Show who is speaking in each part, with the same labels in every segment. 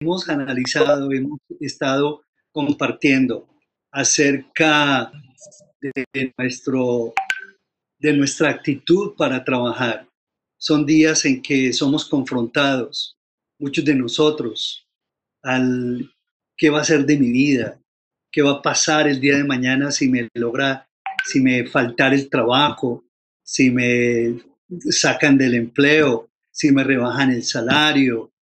Speaker 1: hemos analizado, hemos estado compartiendo acerca de, nuestro, de nuestra actitud para trabajar. Son días en que somos confrontados, muchos de nosotros, al qué va a ser de mi vida, qué va a pasar el día de mañana si me logra, si me faltar el trabajo, si me sacan del empleo, si me rebajan el salario,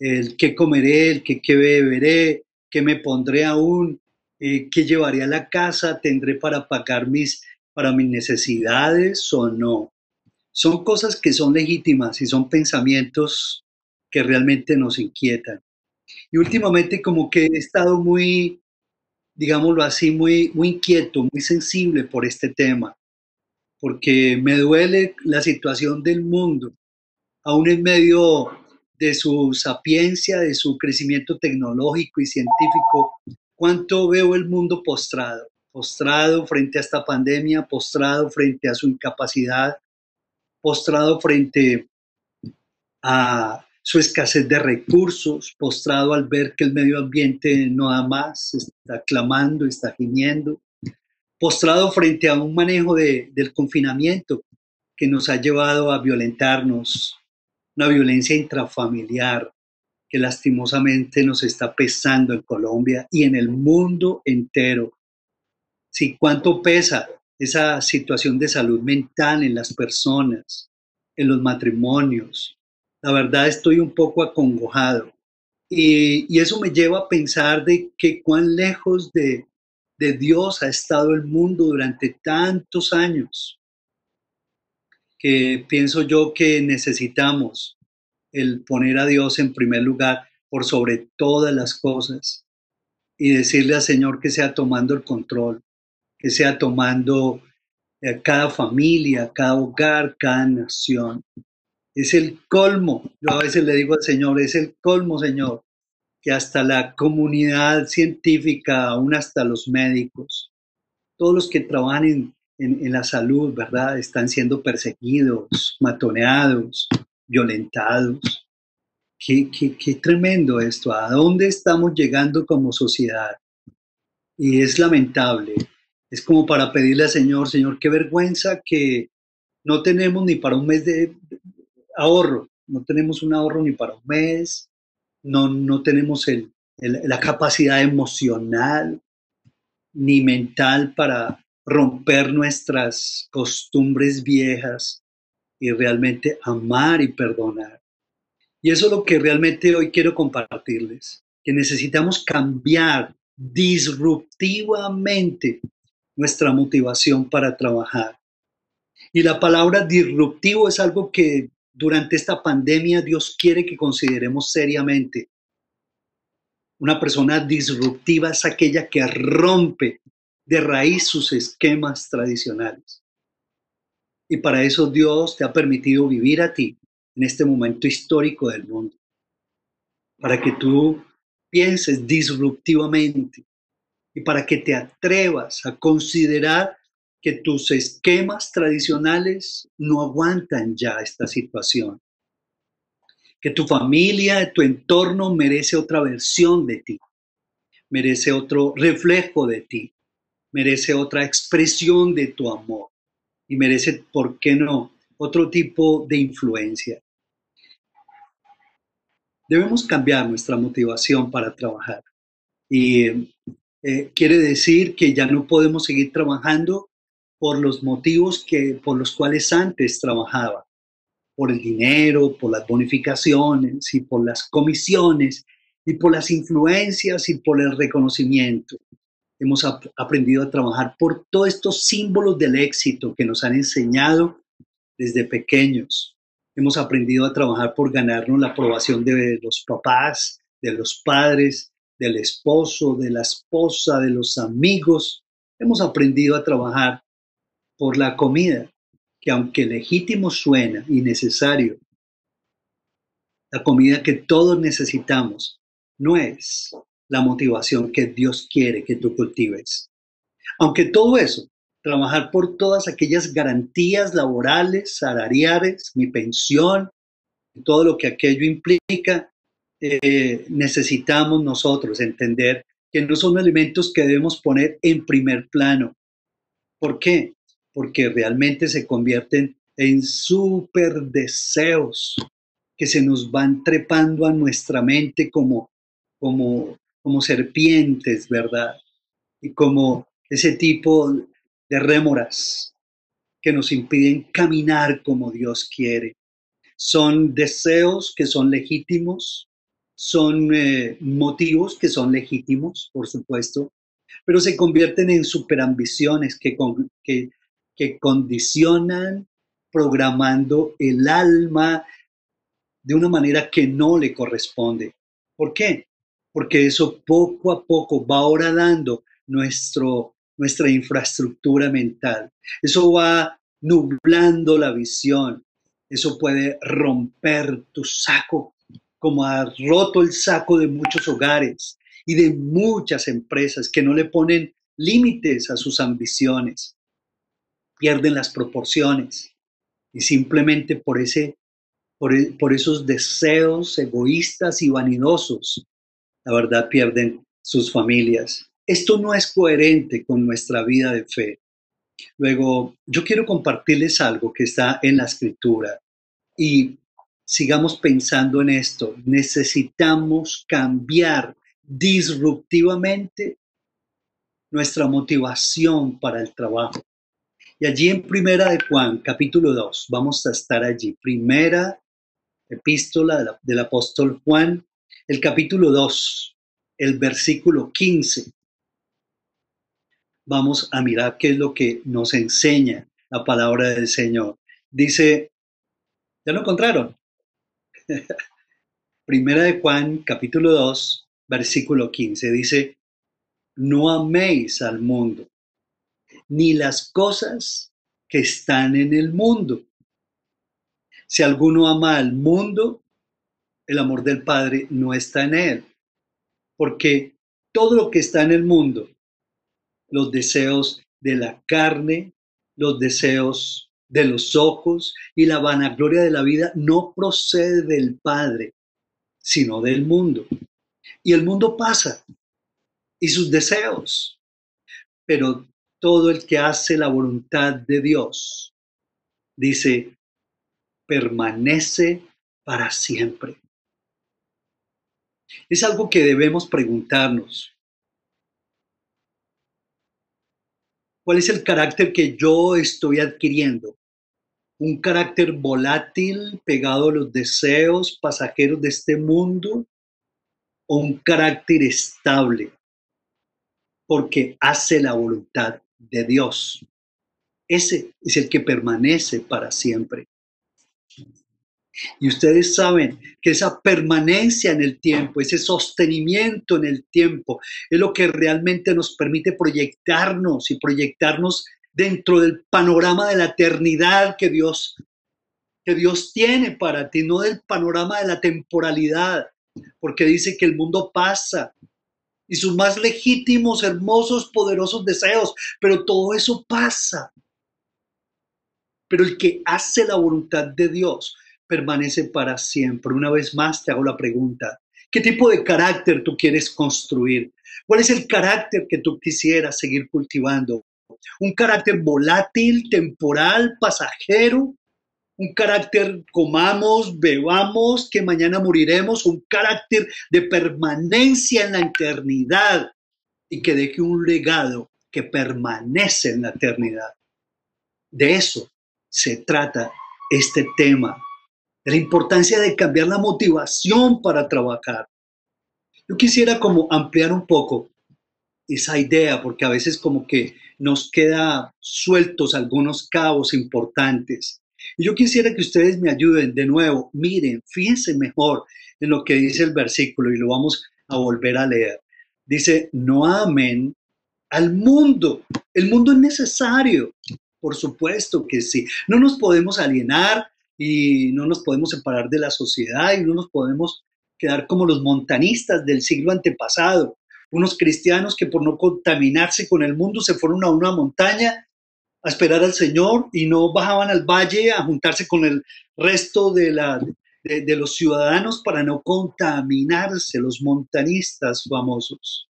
Speaker 1: el qué comeré, el qué, beberé, qué me pondré aún, eh, qué llevaré a la casa, tendré para pagar mis, para mis necesidades o no. Son cosas que son legítimas y son pensamientos que realmente nos inquietan. Y últimamente como que he estado muy, digámoslo así, muy, muy inquieto, muy sensible por este tema, porque me duele la situación del mundo, aún en medio de su sapiencia, de su crecimiento tecnológico y científico, cuánto veo el mundo postrado, postrado frente a esta pandemia, postrado frente a su incapacidad, postrado frente a su escasez de recursos, postrado al ver que el medio ambiente no da más, está clamando, está gimiendo, postrado frente a un manejo del confinamiento que nos ha llevado a violentarnos, una violencia intrafamiliar que lastimosamente nos está pesando en Colombia y en el mundo entero. Sí, ¿cuánto pesa esa situación de salud mental en las personas, en los matrimonios? La verdad estoy un poco acongojado. Y, eso me lleva a pensar de que cuán lejos de, de Dios ha estado el mundo durante tantos años que pienso yo que necesitamos el poner a Dios en primer lugar por sobre todas las cosas y decirle al Señor que sea tomando el control, que sea tomando eh, cada familia, cada hogar, cada nación. Es el colmo, yo a veces le digo al Señor, es el colmo, Señor, que hasta la comunidad científica, aún hasta los médicos, todos los que trabajan en, en, la salud, ¿verdad? Están siendo perseguidos, matoneados, violentados. Qué, qué, qué tremendo esto. ¿A dónde estamos llegando como sociedad? Y es lamentable. Es como para pedirle al Señor, Señor, qué vergüenza que no tenemos ni para un mes de ahorro, no tenemos un ahorro ni para un mes, no, no tenemos el, la capacidad emocional ni mental para, romper nuestras costumbres viejas y realmente amar y perdonar. Y eso es lo que realmente hoy quiero compartirles, que necesitamos cambiar disruptivamente nuestra motivación para trabajar. Y la palabra disruptivo es algo que durante esta pandemia Dios quiere que consideremos seriamente. Una persona disruptiva es aquella que rompe de raíz sus esquemas tradicionales. Y para eso Dios te ha permitido vivir a ti en este momento histórico del mundo, para que tú pienses disruptivamente y para que te atrevas a considerar que tus esquemas tradicionales no aguantan ya esta situación, que tu familia, tu entorno merece otra versión de ti, merece otro reflejo de ti, merece otra expresión de tu amor y merece, ¿por qué no?, otro tipo de influencia. Debemos cambiar nuestra motivación para trabajar. Y eh, quiere decir que ya no podemos seguir trabajando por los motivos que, por los cuales antes trabajaba, por el dinero, por las bonificaciones y por las comisiones y por las influencias y por el reconocimiento hemos aprendido a trabajar por todos estos símbolos del éxito que nos han enseñado desde pequeños. Hemos aprendido a trabajar por ganarnos la aprobación de los papás, de los padres, del esposo, de la esposa, de los amigos. Hemos aprendido a trabajar por la comida, que aunque legítimo suena y necesario, la comida que todos necesitamos no es la motivación que Dios quiere que tú cultives. Aunque todo eso, trabajar por todas aquellas garantías laborales, salariales, mi pensión, todo lo que aquello implica, eh, necesitamos nosotros entender que no son elementos que debemos poner en primer plano. ¿Por qué? Porque realmente se convierten en super deseos que se nos van trepando a nuestra mente como, como, como serpientes, ¿verdad? Y como ese tipo de rémoras que nos impiden caminar como Dios quiere. Son deseos que son legítimos, son eh, motivos que son legítimos, por supuesto, pero se convierten en superambiciones que, que, que condicionan programando el alma de una manera que no le corresponde. ¿Por qué? Porque eso poco a poco va horadando nuestro, nuestra infraestructura mental. Eso va nublando la visión. Eso puede romper tu saco, como ha roto el saco de muchos hogares y de muchas empresas que no le ponen límites a sus ambiciones. Pierden las proporciones y simplemente por, ese, por, por esos deseos egoístas y vanidosos, la verdad pierden sus familias. Esto no es coherente con nuestra vida de fe. Luego, yo quiero compartirles algo que está en la escritura y sigamos pensando en esto. Necesitamos cambiar disruptivamente nuestra motivación para el trabajo. Y allí en Primera de Juan, capítulo 2, vamos a estar allí. Primera epístola del apóstol Juan, el capítulo 2, el versículo 15 vamos a mirar qué es lo que nos enseña la palabra del Señor. Dice, ¿ya lo encontraron? Primera de Juan, capítulo 2, versículo 15, dice, no améis al mundo, ni las cosas que están en el mundo. Si alguno ama al mundo, el amor del Padre no está en él, porque todo lo que está en el mundo, los deseos de la carne, los deseos de los ojos y la vanagloria de la vida no procede del Padre, sino del mundo. Y el mundo pasa y sus deseos, pero todo el que hace la voluntad de Dios, dice, permanece para siempre. Es algo que debemos preguntarnos. ¿Cuál es el carácter que yo estoy adquiriendo? ¿Un carácter volátil, pegado a los deseos pasajeros de este mundo? ¿O un carácter estable? Porque hace la voluntad de Dios. Ese es el que permanece para siempre. Y ustedes saben que esa permanencia en el tiempo, ese sostenimiento en el tiempo, es lo que realmente nos permite proyectarnos y proyectarnos dentro del panorama de la eternidad que Dios, que Dios tiene para ti, no del panorama de la temporalidad, porque dice que el mundo pasa y sus más legítimos, hermosos, poderosos deseos, pero todo eso pasa. Pero el que hace la voluntad de Dios permanece para siempre. Una vez más te hago la pregunta, ¿qué tipo de carácter tú quieres construir? ¿Cuál es el carácter que tú quisieras seguir cultivando? ¿Un carácter volátil, temporal, pasajero? ¿Un carácter comamos, bebamos, que mañana moriremos? ¿Un carácter de permanencia en la eternidad y que deje un legado que permanece en la eternidad? De eso se trata este tema de la importancia de cambiar la motivación para trabajar. Yo quisiera como ampliar un poco esa idea, porque a veces como que nos queda sueltos algunos cabos importantes. Y yo quisiera que ustedes me ayuden de nuevo, miren, fíjense mejor en lo que dice el versículo y lo vamos a volver a leer. Dice, no amen al mundo. El mundo es necesario, por supuesto que sí. No nos podemos alienar y no nos podemos separar de la sociedad y no nos podemos quedar como los montanistas del siglo antepasado, unos cristianos que por no contaminarse con el mundo se fueron a una montaña a esperar al Señor y no bajaban al valle a juntarse con el resto de los ciudadanos para no contaminarse, los montanistas famosos.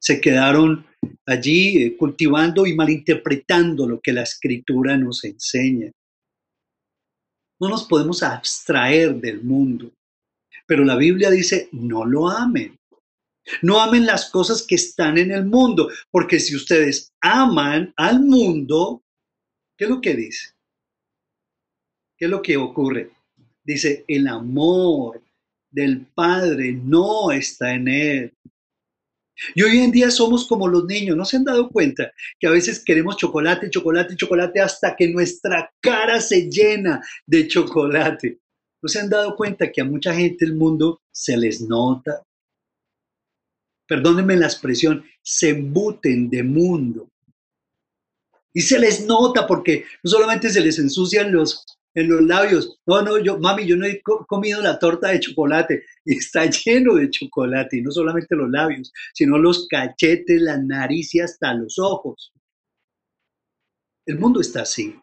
Speaker 1: Se quedaron allí eh, cultivando y malinterpretando lo que la escritura nos enseña. No nos podemos abstraer del mundo, pero la Biblia dice, no lo amen. No amen las cosas que están en el mundo, porque si ustedes aman al mundo, ¿qué es lo que dice? ¿Qué es lo que ocurre? Dice, el amor del Padre no está en él. Y hoy en día somos como los niños, ¿no se han dado cuenta que a veces queremos chocolate, chocolate, chocolate hasta que nuestra cara se llena de chocolate? ¿No se han dado cuenta que a mucha gente el mundo se les nota? Perdónenme la expresión, se embuten de mundo. Y se les nota porque no solamente se les ensucian los en los labios. No, no, yo, mami, yo no he comido la torta de chocolate y está lleno de chocolate, y no solamente los labios, sino los cachetes, la nariz y hasta los ojos. El mundo está así.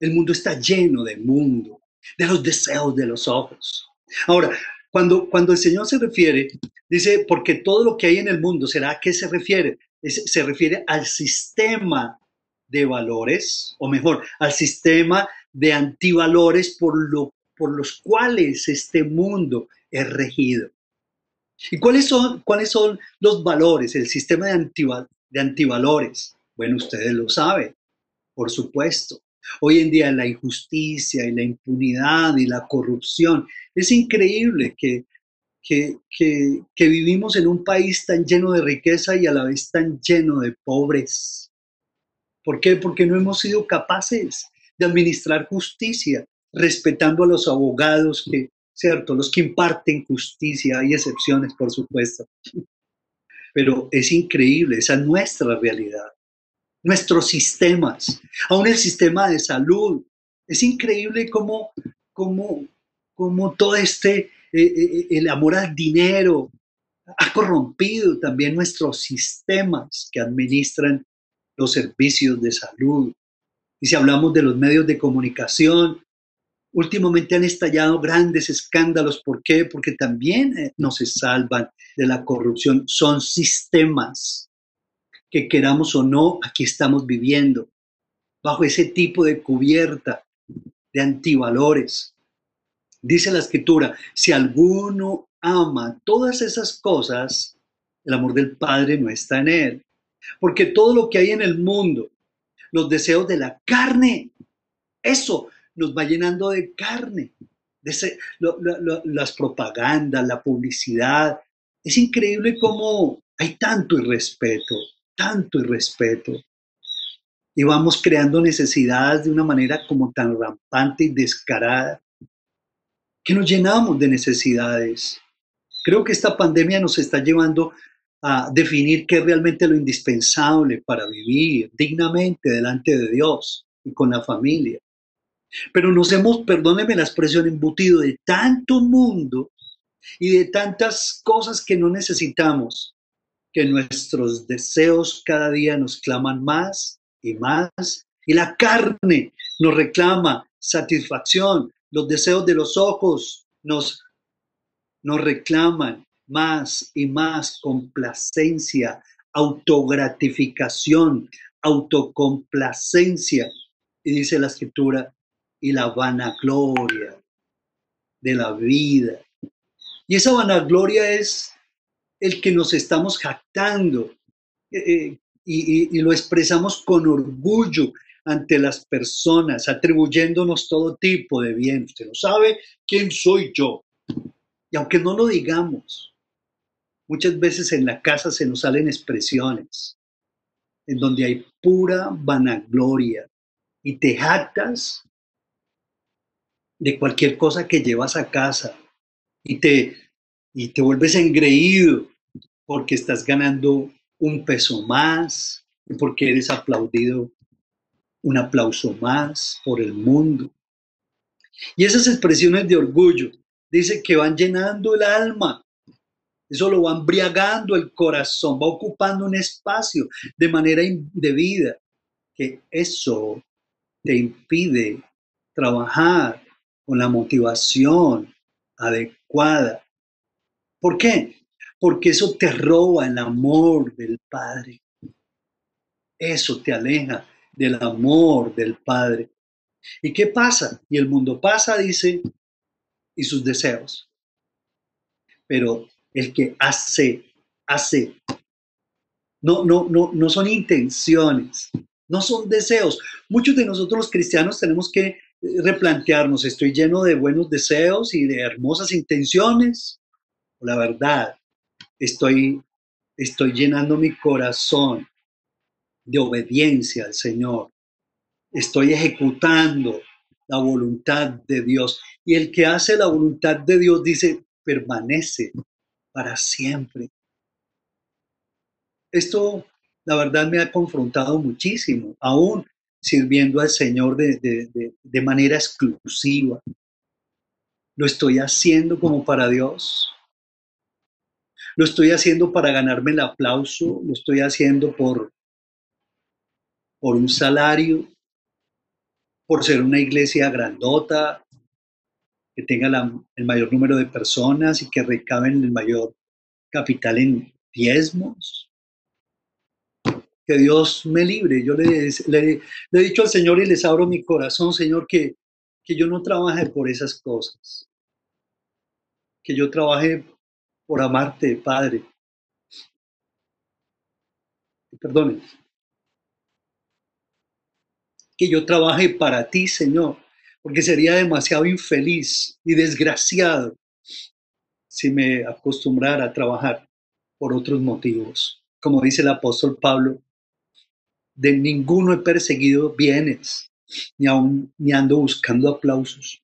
Speaker 1: El mundo está lleno de mundo, de los deseos de los ojos. Ahora, cuando, cuando el Señor se refiere, dice, porque todo lo que hay en el mundo, ¿será a qué se refiere? se refiere al sistema de valores, o mejor, al sistema de antivalores por, lo, por los cuales este mundo es regido. ¿Y cuáles son, cuáles son los valores, el sistema de, de antivalores? Bueno, ustedes lo saben, por supuesto. Hoy en día la injusticia y la impunidad y la corrupción. Es increíble que, que, que, que, vivimos en un país tan lleno de riqueza y a la vez tan lleno de pobres. ¿Por qué? Porque no hemos sido capaces de administrar justicia, respetando a los abogados que, cierto, los que imparten justicia, hay excepciones, por supuesto. Pero es increíble, esa es nuestra realidad. Nuestros sistemas, aún el sistema de salud. Es increíble cómo, cómo, cómo todo este, eh, eh, el amor al dinero, ha corrompido también nuestros sistemas que administran los servicios de salud, y si hablamos de los medios de comunicación, últimamente han estallado grandes escándalos. ¿Por qué? Porque también eh, no se salvan de la corrupción. Son sistemas que queramos o no, aquí estamos viviendo, bajo ese tipo de cubierta de antivalores. Dice la escritura, si alguno ama todas esas cosas, el amor del Padre no está en él. Porque todo lo que hay en el mundo, los deseos de la carne. Eso nos va llenando de carne, de las propagandas, la publicidad. Es increíble cómo hay tanto irrespeto, tanto irrespeto. Y vamos creando necesidades de una manera como tan rampante y descarada, que nos llenamos de necesidades. Creo que esta pandemia nos está llevando a definir qué es realmente lo indispensable para vivir dignamente delante de Dios y con la familia. Pero nos hemos, perdóneme la expresión, embutido de tanto mundo y de tantas cosas que no necesitamos, que nuestros deseos cada día nos claman más y más, y la carne nos reclama satisfacción, los deseos de los ojos nos, nos reclaman más y más complacencia, autogratificación, autocomplacencia. Y dice la escritura, y la vanagloria de la vida. Y esa vanagloria es el que nos estamos jactando eh, eh, y, lo expresamos con orgullo ante las personas, atribuyéndonos todo tipo de bien. Usted no sabe quién soy yo. Y aunque no lo digamos, Muchas veces en la casa se nos salen expresiones en donde hay pura vanagloria y te jactas de cualquier cosa que llevas a casa y te, y te vuelves engreído porque estás ganando un peso más porque eres aplaudido un aplauso más por el mundo. Y esas expresiones de orgullo dice que van llenando el alma eso lo va embriagando el corazón, va ocupando un espacio de manera indebida, que eso te impide trabajar con la motivación adecuada. ¿Por qué? Porque eso te roba el amor del Padre. Eso te aleja del amor del Padre. ¿Y qué pasa? Y el mundo pasa, dice, y sus deseos. Pero el que hace, hace. No, no, no, no son intenciones, no son deseos. Muchos de nosotros los cristianos tenemos que eh, replantearnos, estoy lleno de buenos deseos y de hermosas intenciones. La verdad, estoy, estoy llenando mi corazón de obediencia al Señor. Estoy ejecutando la voluntad de Dios. Y el que hace la voluntad de Dios dice, permanece para siempre. Esto, la verdad, me ha confrontado muchísimo, aún sirviendo al Señor de, manera exclusiva. ¿Lo estoy haciendo como para Dios? ¿Lo estoy haciendo para ganarme el aplauso? ¿Lo estoy haciendo por, por un salario? ¿Por ser una iglesia grandota? Que tenga el mayor número de personas y que recaben el mayor capital en diezmos. Que Dios me libre. Yo le, le, he dicho al Señor y les abro mi corazón, Señor, que, que yo no trabaje por esas cosas. Que yo trabaje por amarte, Padre. Perdone. Que yo trabaje para ti, Señor porque sería demasiado infeliz y desgraciado si me acostumbrara a trabajar por otros motivos. Como dice el apóstol Pablo, de ninguno he perseguido bienes, ni, aún, ni ando buscando aplausos,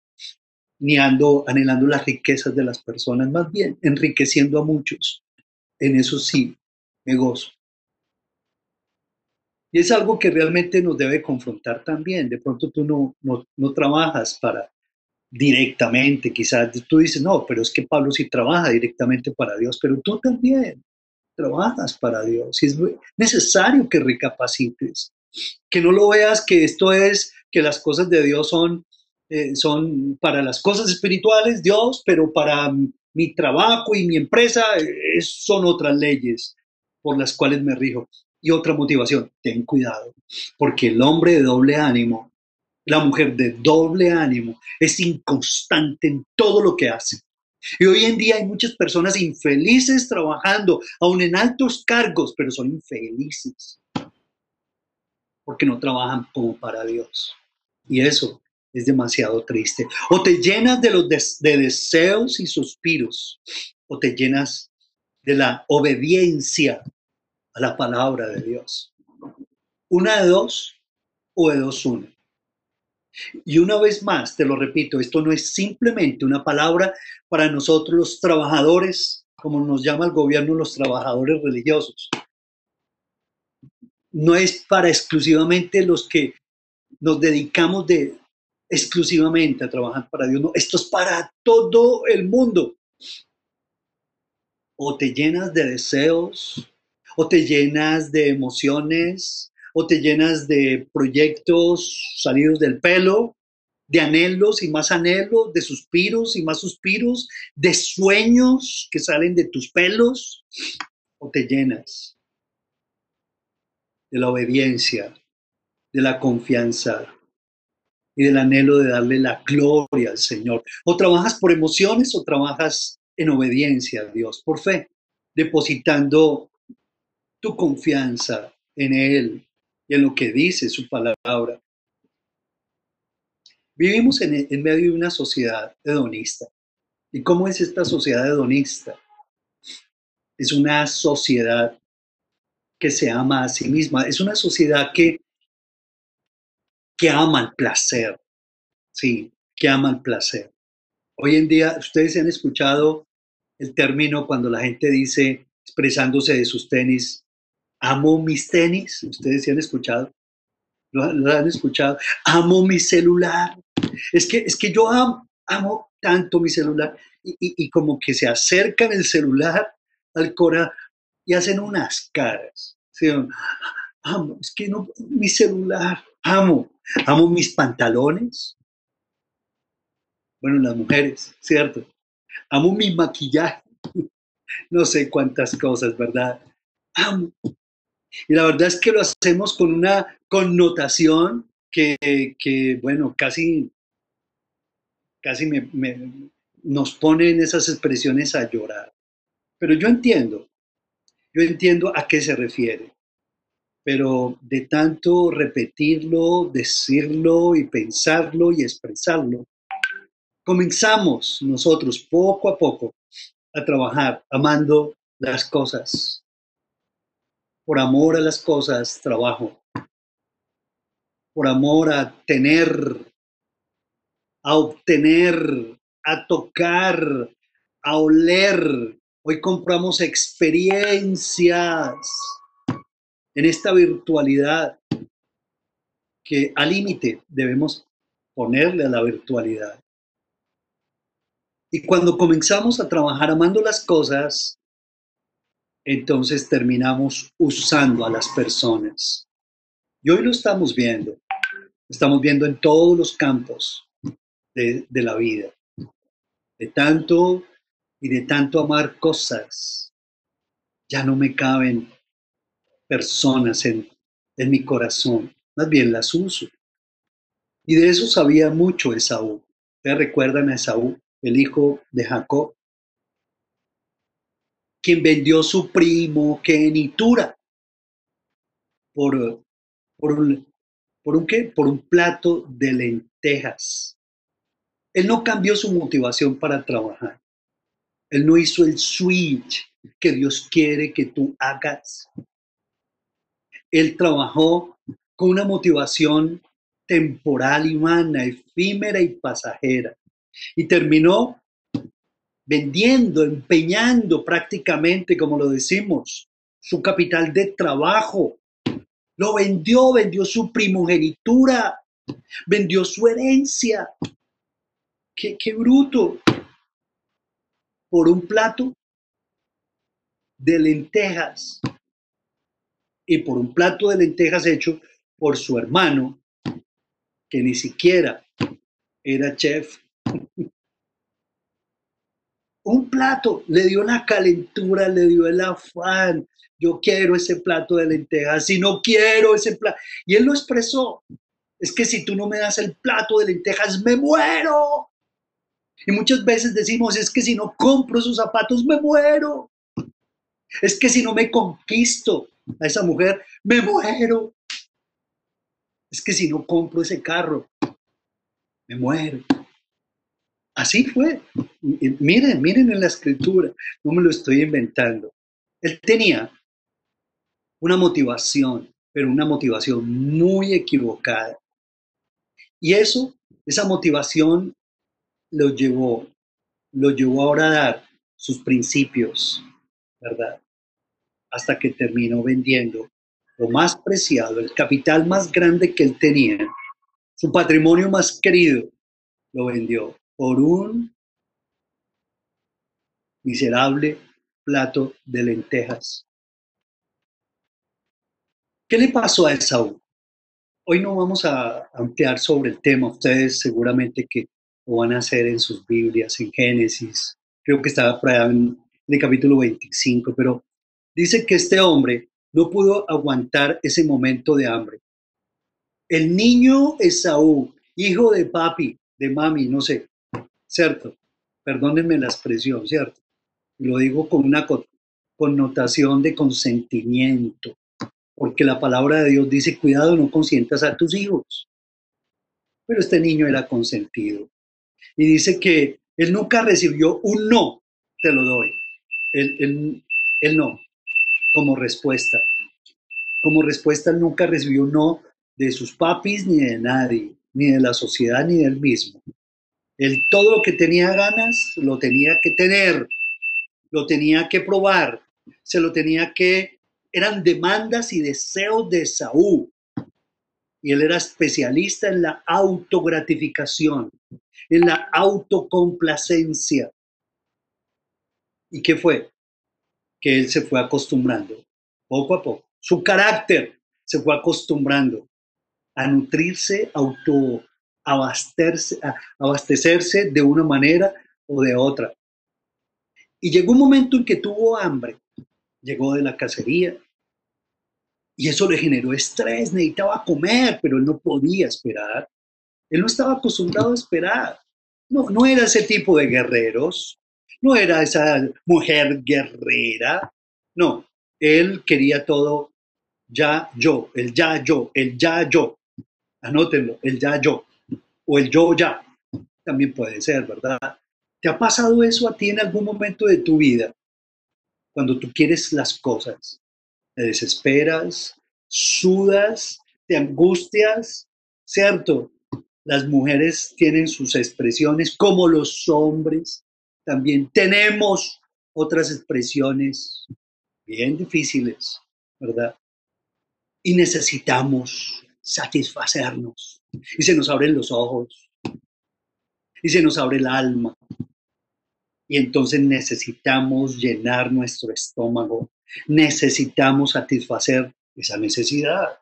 Speaker 1: ni ando anhelando las riquezas de las personas, más bien enriqueciendo a muchos. En eso sí, me gozo. Y es algo que realmente nos debe confrontar también. De pronto tú no, no, trabajas para directamente, quizás tú dices, no, pero es que Pablo sí trabaja directamente para Dios, pero tú también trabajas para Dios. Y es necesario que recapacites, que no lo veas que esto es, que las cosas de Dios son, eh, son para las cosas espirituales, Dios, pero para mi trabajo y mi empresa eh, son otras leyes por las cuales me rijo. Y otra motivación, ten cuidado, porque el hombre de doble ánimo, la mujer de doble ánimo, es inconstante en todo lo que hace. Y hoy en día hay muchas personas infelices trabajando, aún en altos cargos, pero son infelices porque no trabajan como para Dios. Y eso es demasiado triste. O te llenas de los de deseos y suspiros, o te llenas de la obediencia a la palabra de Dios. Una de dos o de dos una. Y una vez más, te lo repito, esto no es simplemente una palabra para nosotros los trabajadores, como nos llama el gobierno los trabajadores religiosos. No es para exclusivamente los que nos dedicamos de exclusivamente a trabajar para Dios. No, esto es para todo el mundo. O te llenas de deseos o te llenas de emociones, o te llenas de proyectos salidos del pelo, de anhelos y más anhelos, de suspiros y más suspiros, de sueños que salen de tus pelos, o te llenas de la obediencia, de la confianza y del anhelo de darle la gloria al Señor. O trabajas por emociones o trabajas en obediencia a Dios, por fe, depositando tu confianza en Él y en lo que dice su palabra. Vivimos en, medio de una sociedad hedonista. ¿Y cómo es esta sociedad hedonista? Es una sociedad que se ama a sí misma. Es una sociedad que, que ama el placer. Sí, que ama el placer. Hoy en día, ustedes han escuchado el término cuando la gente dice, expresándose de sus tenis, amo mis tenis, ustedes se han escuchado, lo, han escuchado, amo mi celular, es que, es que yo amo, amo tanto mi celular y, como que se acercan el celular al corazón y hacen unas caras. Amo, es que no, mi celular, amo, amo mis pantalones, bueno, las mujeres, ¿cierto? Amo mi maquillaje, no sé cuántas cosas, ¿verdad? Amo. Y la verdad es que lo hacemos con una connotación que, que bueno, casi, casi nos pone en esas expresiones a llorar. Pero yo entiendo, yo entiendo a qué se refiere pero de tanto repetirlo, decirlo y pensarlo y expresarlo, comenzamos nosotros poco a poco a trabajar amando las cosas. Por amor a las cosas trabajo. Por amor a tener, a obtener, a tocar, a oler. Hoy compramos experiencias en esta virtualidad que al límite debemos ponerle a la virtualidad. Y cuando comenzamos a trabajar amando las cosas, entonces terminamos usando a las personas. Y hoy lo estamos viendo. Estamos viendo en todos los campos de, la vida. De tanto y de tanto amar cosas, ya no me caben personas en, en mi corazón, más bien las uso. Y de eso sabía mucho Esaú. ¿Ustedes recuerdan a Esaú, el hijo de Jacob? Quien vendió su primo Kenitura por, por, un, ¿por un qué? Por un plato de lentejas. Él no cambió su motivación para trabajar. Él no hizo el switch que Dios quiere que tú hagas él trabajó con una motivación temporal humana, efímera y pasajera. Y terminó vendiendo, empeñando prácticamente, como lo decimos, su capital de trabajo. Lo vendió, vendió su primogenitura, vendió su herencia. Qué, qué bruto. Por un plato de lentejas y por un plato de lentejas hecho por su hermano, que ni siquiera era chef. Un plato le dio la calentura, le dio el afán. Yo quiero ese plato de lentejas, si no quiero ese plato. Y él lo expresó. Es que si tú no me das el plato de lentejas, me muero. Y muchas veces decimos, es que si no compro esos zapatos, me muero. Es que si no me conquisto, a esa mujer, me muero. Es que si no compro ese carro, me muero. Así fue. Miren, miren en la escritura, no me lo estoy inventando. Él tenía una motivación, pero una motivación muy equivocada. Y eso, esa motivación lo llevó, lo llevó ahora a dar sus principios, ¿verdad? hasta que terminó vendiendo lo más preciado, el capital más grande que él tenía, su patrimonio más querido, lo vendió por un miserable plato de lentejas. ¿Qué le pasó a Esaú? Hoy no vamos a ampliar sobre el tema, ustedes seguramente que lo van a hacer en sus Biblias, en Génesis, creo que estaba en el capítulo 25, pero Dice que este hombre no pudo aguantar ese momento de hambre. El niño Esaú, hijo de papi, de mami, no sé, ¿cierto? Perdónenme la expresión, ¿cierto? Lo digo con una connotación de consentimiento, porque la palabra de Dios dice, cuidado, no consientas a tus hijos. Pero este niño era consentido. Y dice que él nunca recibió un no, te lo doy. Él, él no, como respuesta. Como respuesta nunca recibió no de sus papis ni de nadie, ni de la sociedad ni del mismo. Él todo lo que tenía ganas lo tenía que tener, lo tenía que probar, se lo tenía que, eran demandas y deseos de Saúl. Y él era especialista en la autogratificación, en la autocomplacencia. ¿Y qué fue? que él se fue acostumbrando, poco a poco. Su carácter se fue acostumbrando a nutrirse auto, abastecerse, de una manera o de otra. Y llegó un momento en que tuvo hambre, llegó de la cacería, y eso le generó estrés, necesitaba comer, pero él no podía esperar. Él no estaba acostumbrado a esperar. No, no era ese tipo de guerreros, no era esa mujer guerrera, no, él quería todo ya yo, el ya yo, el ya yo. Anótenlo, el ya yo o el yo ya. También puede ser, ¿verdad? ¿Te ha pasado eso a ti en algún momento de tu vida? Cuando tú quieres las cosas, te desesperas, sudas, te angustias, ¿cierto? Las mujeres tienen sus expresiones como los hombres. También tenemos otras expresiones bien difíciles, ¿verdad? Y necesitamos satisfacernos. Y se nos abren los ojos. Y se nos abre el alma. Y entonces necesitamos llenar nuestro estómago. Necesitamos satisfacer esa necesidad,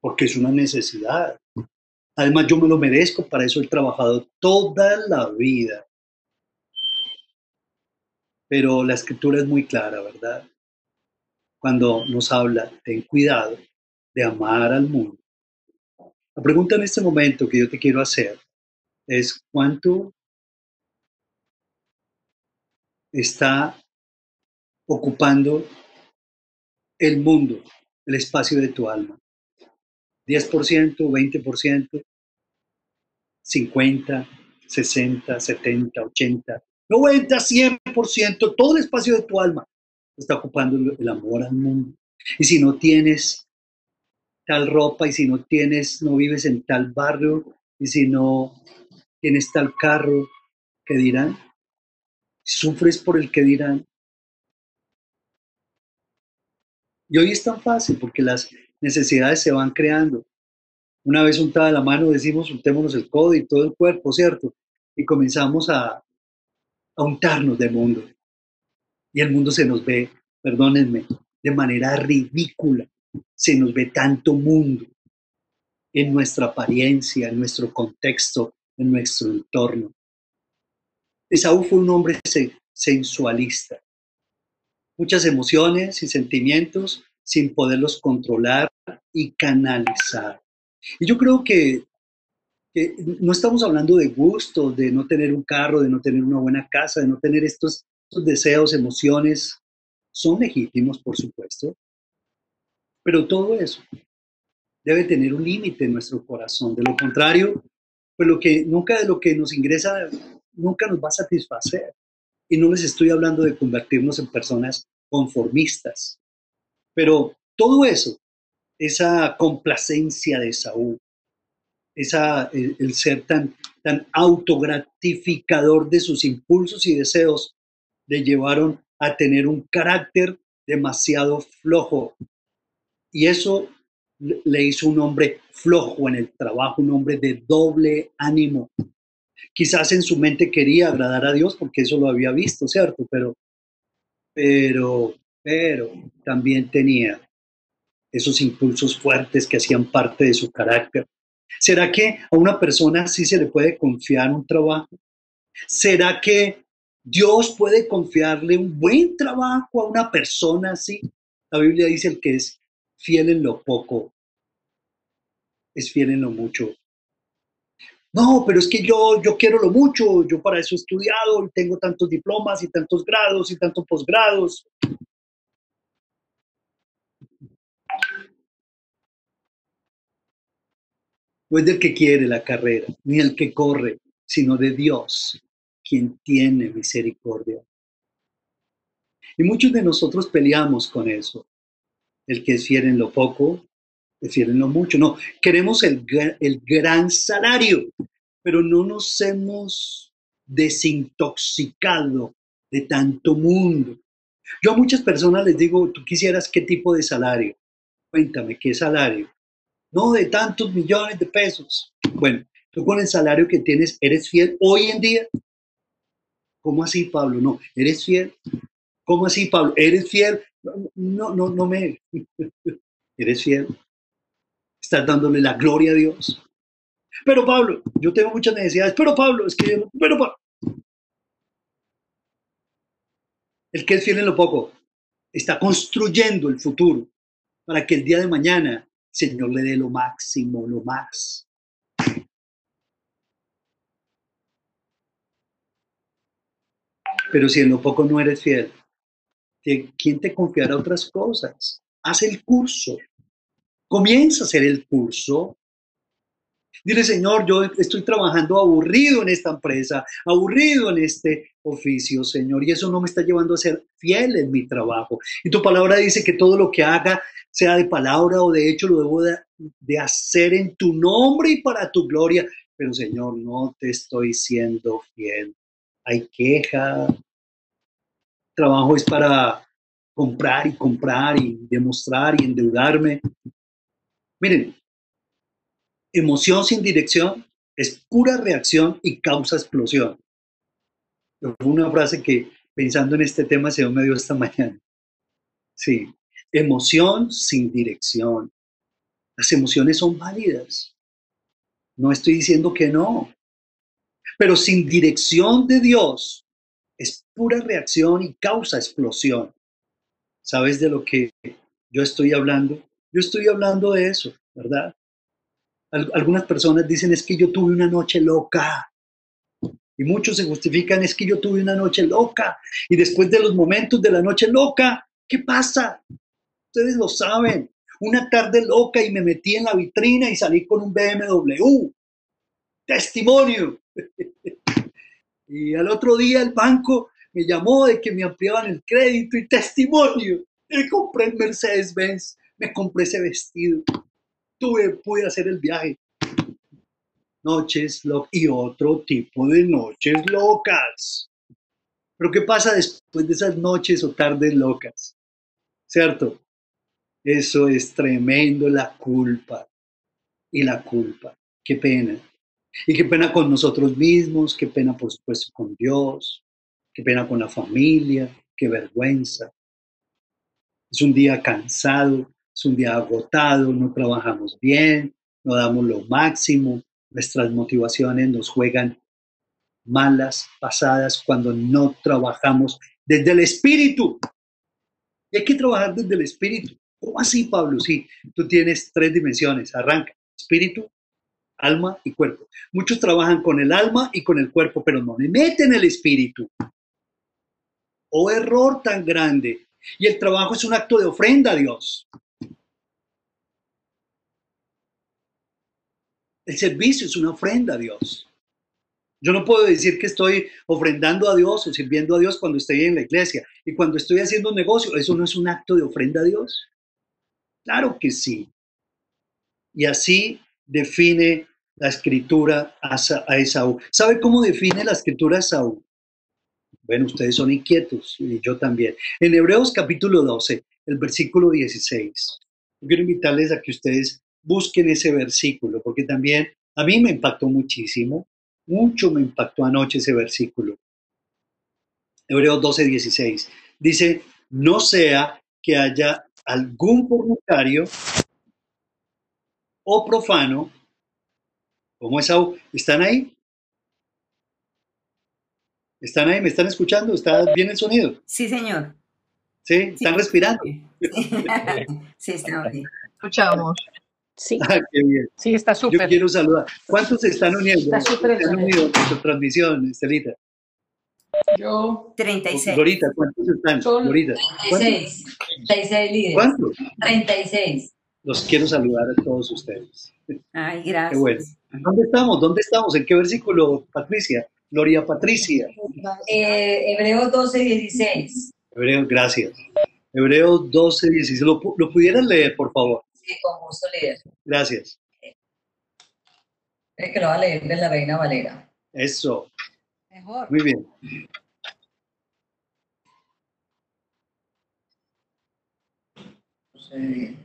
Speaker 1: porque es una necesidad. Además, yo me lo merezco, para eso he trabajado toda la vida. Pero la escritura es muy clara, ¿verdad? Cuando nos habla, ten cuidado de amar al mundo. La pregunta en este momento que yo te quiero hacer es, ¿cuánto está ocupando el mundo, el espacio de tu alma. 10%, 20%, 50, 60, 70, 80, 90, 100%, todo el espacio de tu alma está ocupando el amor al mundo. Y si no tienes tal ropa, y si no tienes, no vives en tal barrio, y si no tienes tal carro, ¿qué dirán? Sufres por el que dirán. Y hoy es tan fácil porque las necesidades se van creando. Una vez untada la mano decimos untémonos el codo y todo el cuerpo, ¿cierto? Y comenzamos a, a untarnos del mundo. Y el mundo se nos ve, perdónenme, de manera ridícula. Se nos ve tanto mundo en nuestra apariencia, en nuestro contexto, en nuestro entorno. Esaú fue un hombre sensualista muchas emociones y sentimientos sin poderlos controlar y canalizar. Y yo creo que, no estamos hablando de gusto, de no tener un carro, de no tener una buena casa, de no tener estos, estos deseos, emociones. Son legítimos, por supuesto, pero todo eso debe tener un límite en nuestro corazón. De lo contrario, pues lo que nunca de lo que nos ingresa nunca nos va a satisfacer. Y no les estoy hablando de convertirnos en personas conformistas. Pero todo eso, esa complacencia de Saúl, esa, el, ser tan, tan autogratificador de sus impulsos y deseos, le llevaron a tener un carácter demasiado flojo. Y eso le hizo un hombre flojo en el trabajo, un hombre de doble ánimo. Quizás en su mente quería agradar a Dios porque eso lo había visto, ¿cierto? Pero, pero, pero también tenía esos impulsos fuertes que hacían parte de su carácter. ¿Será que a una persona así se le puede confiar un trabajo? ¿Será que Dios puede confiarle un buen trabajo a una persona así? La Biblia dice el que es fiel en lo poco, es fiel en lo mucho. No, pero es que yo, yo quiero lo mucho, yo para eso he estudiado, y tengo tantos diplomas y tantos grados y tantos posgrados. No es del que quiere la carrera, ni el que corre, sino de Dios, quien tiene misericordia. Y muchos de nosotros peleamos con eso. El que es fiel en lo poco, prefieren lo mucho. No, queremos el, el gran salario, pero no nos hemos desintoxicado de tanto mundo. Yo a muchas personas les digo, tú quisieras qué tipo de salario. Cuéntame, ¿qué salario? No, de tantos millones de pesos. Bueno, tú con el salario que tienes, ¿eres fiel hoy en día? ¿Cómo así, Pablo? No, ¿eres fiel? ¿Cómo así, Pablo? ¿Eres fiel? No, no, no me... ¿Eres fiel? ¿Estás dándole la gloria a Dios? Pero Pablo, yo tengo muchas necesidades. Pero Pablo, es que Pero Pablo. El que es fiel en lo poco está construyendo el futuro para que el día de mañana el Señor le dé lo máximo, lo más. Pero si en lo poco no eres fiel, ¿de ¿quién te confiará otras cosas? Haz el curso. Comienza a hacer el curso. Dile, Señor, yo estoy trabajando aburrido en esta empresa, aburrido en este oficio, Señor, y eso no me está llevando a ser fiel en mi trabajo. Y tu palabra dice que todo lo que haga, sea de palabra o de hecho, lo debo de, de hacer en tu nombre y para tu gloria. Pero, Señor, no te estoy siendo fiel. Hay queja. Trabajo es para comprar y comprar y demostrar y endeudarme. Miren, emoción sin dirección es pura reacción y causa explosión. Fue una frase que pensando en este tema se me dio esta mañana. Sí, emoción sin dirección. Las emociones son válidas. No estoy diciendo que no. Pero sin dirección de Dios es pura reacción y causa explosión. ¿Sabes de lo que yo estoy hablando? Yo estoy hablando de eso, ¿verdad? Algunas personas dicen es que yo tuve una noche loca. Y muchos se justifican es que yo tuve una noche loca. Y después de los momentos de la noche loca, ¿qué pasa? Ustedes lo saben. Una tarde loca y me metí en la vitrina y salí con un BMW. Testimonio. y al otro día el banco me llamó de que me ampliaban el crédito y testimonio. Me compré el Mercedes-Benz, me compré ese vestido tuve, pude hacer el viaje. Noches locas y otro tipo de noches locas. Pero ¿qué pasa después de esas noches o tardes locas? ¿Cierto? Eso es tremendo, la culpa. Y la culpa. Qué pena. Y qué pena con nosotros mismos, qué pena por supuesto con Dios, qué pena con la familia, qué vergüenza. Es un día cansado, es un día agotado, no trabajamos bien, no damos lo máximo, nuestras motivaciones nos juegan malas pasadas cuando no trabajamos desde el espíritu. Y hay que trabajar desde el espíritu. ¿Cómo así, Pablo? Sí, tú tienes tres dimensiones. Arranca, espíritu, alma y cuerpo. Muchos trabajan con el alma y con el cuerpo, pero no le meten el espíritu. Oh error tan grande. Y el trabajo es un acto de ofrenda a Dios. El servicio es una ofrenda a Dios. Yo no puedo decir que estoy ofrendando a Dios o sirviendo a Dios cuando estoy en la iglesia. Y cuando estoy haciendo un negocio, ¿eso no es un acto de ofrenda a Dios? Claro que sí. Y así define la escritura a Esaú. ¿Sabe cómo define la escritura a Esaú? Bueno, ustedes son inquietos y yo también. En Hebreos capítulo 12, el versículo 16. Yo quiero invitarles a que ustedes busquen ese versículo, porque también a mí me impactó muchísimo, mucho me impactó anoche ese versículo. Hebreos 12, 16. Dice, no sea que haya algún fornicario o profano, como Esaú, ¿están ahí? ¿Están ahí? ¿Me están escuchando? ¿Está bien el sonido?
Speaker 2: Sí, señor.
Speaker 1: ¿Sí? ¿Están
Speaker 2: Sí.
Speaker 1: respirando?
Speaker 2: Sí, está bien.
Speaker 3: Escuchamos.
Speaker 4: Sí,
Speaker 1: Ah, qué bien.
Speaker 3: Sí, está
Speaker 1: Yo
Speaker 3: súper.
Speaker 1: quiero saludar. ¿Cuántos se están uniendo?
Speaker 3: Está súper el
Speaker 1: ¿Se han
Speaker 3: sonido.
Speaker 1: unido a nuestra transmisión, Estelita?
Speaker 3: Yo,
Speaker 2: 36.
Speaker 1: Glorita, ¿cuántos están?
Speaker 3: Son-
Speaker 1: Glorita. ¿Cuántos?
Speaker 5: 36. 36 líderes.
Speaker 1: ¿Cuántos?
Speaker 5: 36.
Speaker 1: Los quiero saludar a todos ustedes.
Speaker 2: Ay,
Speaker 1: Qué
Speaker 2: gracias.
Speaker 1: bueno. ¿Dónde estamos? ¿Dónde estamos? ¿En qué versículo, Patricia? Gloria Patricia.
Speaker 5: Eh, Hebreos 12, 16.
Speaker 1: Hebreos, gracias. Hebreos 12, 16. ¿Lo, lo pudieran leer, por favor?
Speaker 5: Sí, con gusto, líder.
Speaker 1: Gracias.
Speaker 5: Es que lo va a leer de la Reina Valera.
Speaker 1: Eso.
Speaker 5: Mejor.
Speaker 1: Muy bien.
Speaker 5: No sé,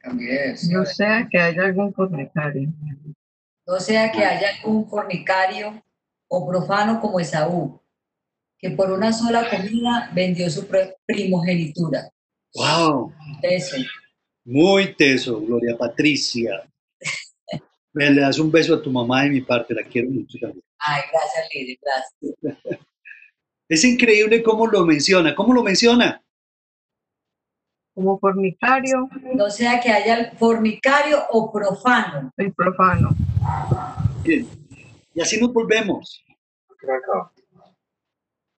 Speaker 5: cambié versión.
Speaker 3: no sea que haya algún fornicario.
Speaker 5: No sea que haya algún fornicario o profano como Esaú, que por una sola comida vendió su primogenitura.
Speaker 1: ¡Wow!
Speaker 5: Eso.
Speaker 1: Muy teso, Gloria Patricia. Le das un beso a tu mamá de mi parte, la quiero mucho también.
Speaker 5: Ay, gracias, Lili, gracias.
Speaker 1: Es increíble cómo lo menciona. ¿Cómo lo menciona?
Speaker 3: Como fornicario
Speaker 5: No sea que haya fornicario o profano.
Speaker 3: y profano.
Speaker 1: Bien. Y así nos volvemos.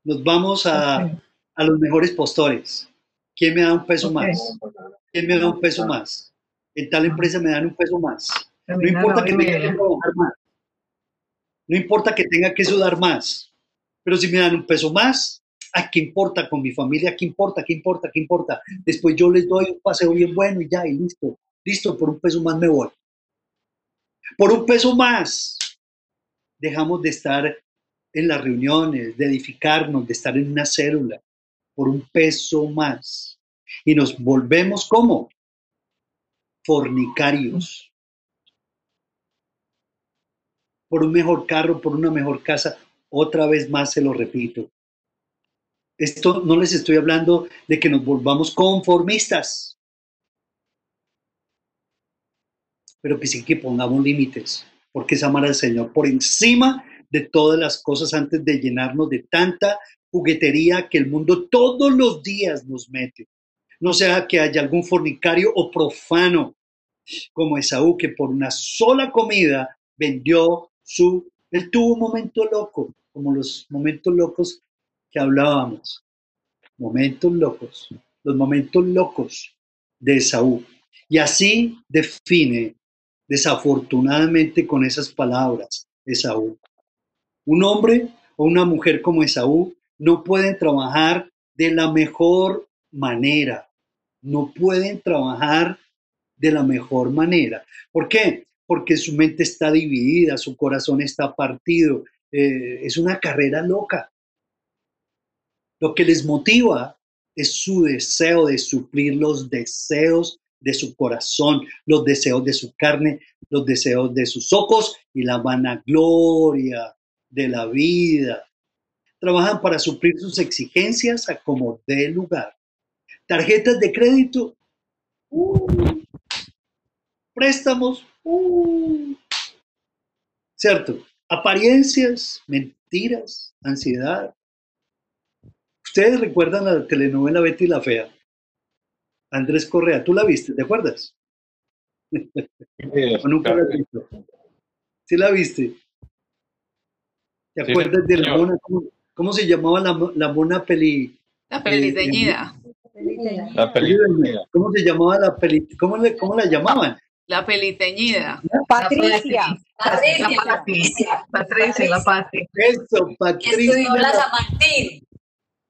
Speaker 1: Nos vamos a, a los mejores postores. ¿Quién me da un peso más? ¿Quién me da un peso más? En tal empresa me dan un peso más. No importa que tenga que trabajar más. No importa que tenga que sudar más. Pero si me dan un peso más, ¿a qué importa con mi familia? ¿Qué importa? ¿Qué importa? ¿Qué importa? Después yo les doy un paseo bien bueno y ya, y listo. Listo, por un peso más me voy. Por un peso más dejamos de estar en las reuniones, de edificarnos, de estar en una célula. Por un peso más. Y nos volvemos como fornicarios. Por un mejor carro, por una mejor casa. Otra vez más se lo repito. Esto no les estoy hablando de que nos volvamos conformistas, pero que sí que pongamos límites, porque es amar al Señor por encima de todas las cosas antes de llenarnos de tanta juguetería que el mundo todos los días nos mete. No sea que haya algún fornicario o profano como Esaú que por una sola comida vendió su... Él tuvo un momento loco, como los momentos locos que hablábamos. Momentos locos, los momentos locos de Esaú. Y así define desafortunadamente con esas palabras Esaú. Un hombre o una mujer como Esaú no pueden trabajar de la mejor manera. No pueden trabajar de la mejor manera. ¿Por qué? Porque su mente está dividida, su corazón está partido. eh, es una carrera loca. Lo que les motiva es su deseo de suplir los deseos de su corazón, los deseos de su carne, los deseos de sus ojos y la vanagloria de la vida. Trabajan para suplir sus exigencias a como dé lugar. Tarjetas de crédito, uh, préstamos, uh, ¿cierto? Apariencias, mentiras, ansiedad. ¿Ustedes recuerdan la telenovela Betty la Fea? Andrés Correa, ¿tú la viste? ¿Te acuerdas? ¿O nunca la has visto? ¿Sí la viste? ¿Te
Speaker 4: Sí,
Speaker 1: acuerdas de la mona? ¿Cómo, cómo se llamaba la, la mona peli?
Speaker 6: La feliz teñida.
Speaker 4: La película.
Speaker 1: ¿Cómo se llamaba la peli? ¿Cómo, le- cómo la llamaban?
Speaker 6: La peliteñida.
Speaker 2: Patricia.
Speaker 5: Patricia,
Speaker 3: La.
Speaker 5: Patricia.
Speaker 3: Patricia, la Pati.
Speaker 1: Eso, Patricia.
Speaker 5: estudió la San Martín.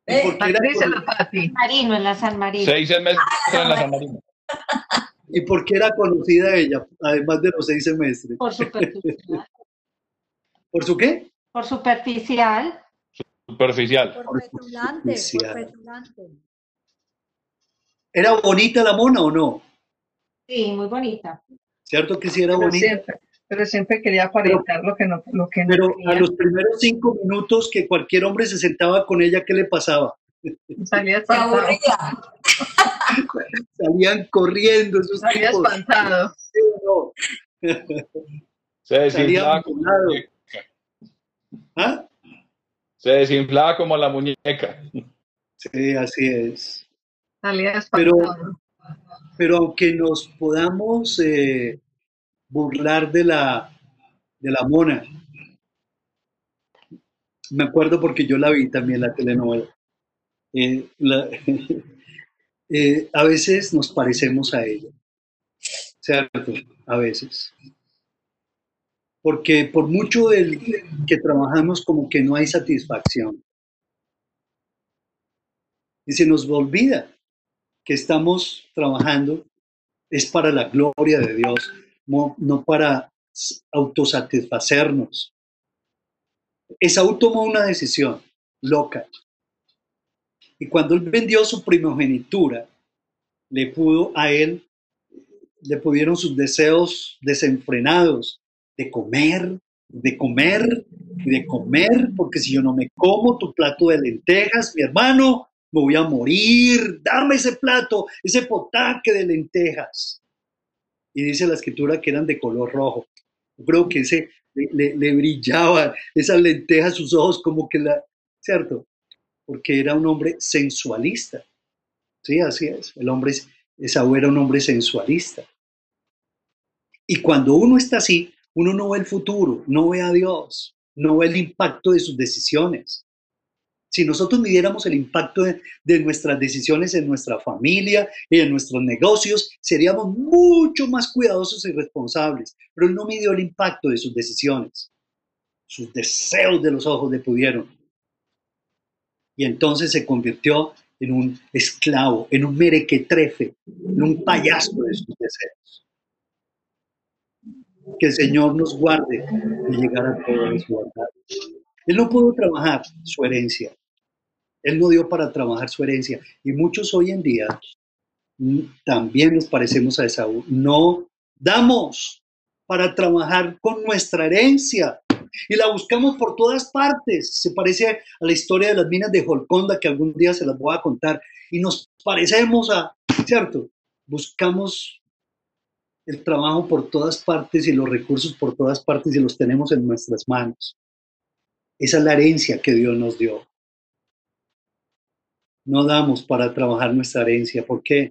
Speaker 1: ¿Y por qué era
Speaker 3: la Pati.
Speaker 2: Marino, en la San Marino.
Speaker 4: Seis semestres en la San Marino.
Speaker 1: ¿Y por qué era conocida ella, además de los seis semestres?
Speaker 2: Por superficial.
Speaker 1: ¿Por su qué?
Speaker 2: Por superficial.
Speaker 4: Superficial.
Speaker 7: Por petulante, por petulante.
Speaker 1: ¿Era bonita la mona o no?
Speaker 2: Sí, muy bonita.
Speaker 1: ¿Cierto que sí era
Speaker 3: Pero
Speaker 1: bonita?
Speaker 3: siempre, pero siempre quería aparentar lo que no, lo que no
Speaker 1: Pero a los primeros cinco minutos que cualquier hombre se sentaba con ella, ¿qué le pasaba?
Speaker 3: Salía
Speaker 5: aburría.
Speaker 1: Salían corriendo esos
Speaker 3: Salía
Speaker 1: tipos.
Speaker 3: espantado.
Speaker 1: ¿sí o no?
Speaker 4: Se desinflaba,
Speaker 1: Salían volados. ¿Ah?
Speaker 4: se desinflaba como la muñeca.
Speaker 1: Sí, así es.
Speaker 3: Salía
Speaker 1: Pero-
Speaker 3: espantado.
Speaker 1: Pero aunque nos podamos eh, burlar de la, de la mona, me acuerdo porque yo la vi también la telenovela. Eh, eh, a veces nos parecemos a ella, ¿cierto? A veces. Porque por mucho del que trabajamos como que no hay satisfacción. Y se nos olvida que estamos trabajando es para la gloria de Dios, no, no para autosatisfacernos. Esaú tomó una decisión loca. Y cuando él vendió su primogenitura, le pudo a él, le pudieron sus deseos desenfrenados de comer, de comer y de comer, porque si yo no me como tu plato de lentejas, mi hermano, me voy a morir, dame ese plato, ese potaque de lentejas. Y dice la escritura que eran de color rojo. Creo que ese le, le, le brillaban esas lentejas sus ojos como que la, ¿cierto? Porque era un hombre sensualista. Sí, así es. El hombre, Esaú era un hombre sensualista. Y cuando uno está así, uno no ve el futuro, no ve a Dios, no ve el impacto de sus decisiones. Si nosotros midiéramos el impacto de, de, nuestras decisiones en nuestra familia y en nuestros negocios, seríamos mucho más cuidadosos y responsables. Pero él no midió el impacto de sus decisiones. Sus deseos de los ojos le pudieron. Y entonces se convirtió en un esclavo, en un merequetrefe, en un payaso de sus deseos. Que el Señor nos guarde de llegar a todo desguardado. Él no pudo trabajar su herencia. Él no dio para trabajar su herencia. Y muchos hoy en día también nos parecemos a Esaú. No damos para trabajar con nuestra herencia y la buscamos por todas partes. Se parece a la historia de las minas de Holconda que algún día se las voy a contar. Y nos parecemos a, ¿cierto? Buscamos el trabajo por todas partes y los recursos por todas partes y los tenemos en nuestras manos. Esa es la herencia que Dios nos dio. No damos para trabajar nuestra herencia. ¿Por qué?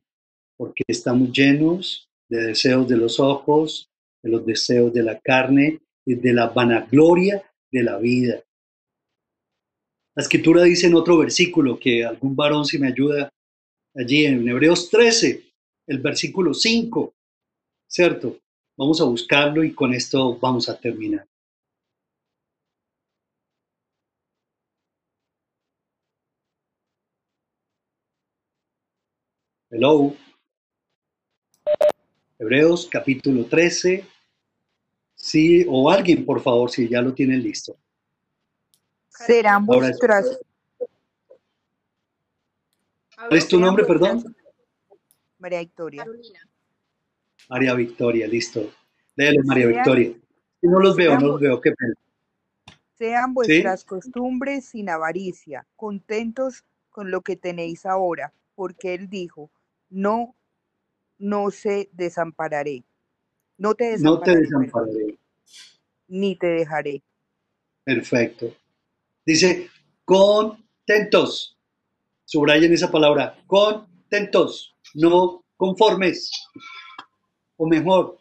Speaker 1: Porque estamos llenos de deseos de los ojos, de los deseos de la carne y de la vanagloria de la vida. La escritura dice en otro versículo que algún varón si me ayuda allí en Hebreos 13, el versículo 5, ¿cierto? Vamos a buscarlo y con esto vamos a terminar. Hello. Hebreos capítulo 13. Sí, o alguien, por favor, si ya lo tienen listo.
Speaker 7: Serán vuestras.
Speaker 1: ¿Cuál es tu nombre, perdón?
Speaker 7: María Victoria.
Speaker 6: Carolina.
Speaker 1: María Victoria, listo. Léelo, María
Speaker 7: Sean-
Speaker 1: Victoria. No los veo, no los veo, qué pena.
Speaker 7: Sean vuestras costumbres sin avaricia, contentos con lo que tenéis ahora, porque él dijo, no, no se desampararé. No te
Speaker 1: No te
Speaker 7: desampararé,
Speaker 1: desampararé.
Speaker 7: ni te dejaré.
Speaker 1: Perfecto. Dice, contentos. Subrayen esa palabra, contentos, no conformes. O mejor,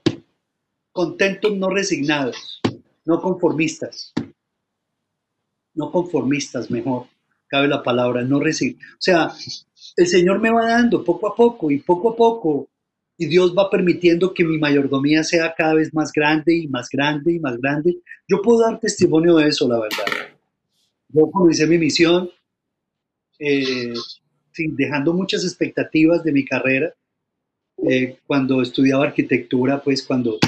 Speaker 1: contentos, no resignados, no conformistas. No conformistas, mejor. Cabe la palabra, no resignados. O sea, el Señor me va dando poco a poco y poco a poco. Y Dios va permitiendo que mi mayordomía sea cada vez más grande y más grande y más grande. Yo puedo dar testimonio de eso, la verdad. Yo comencé mi misión eh, dejando muchas expectativas de mi carrera. Eh, cuando estudiaba arquitectura, pues cuando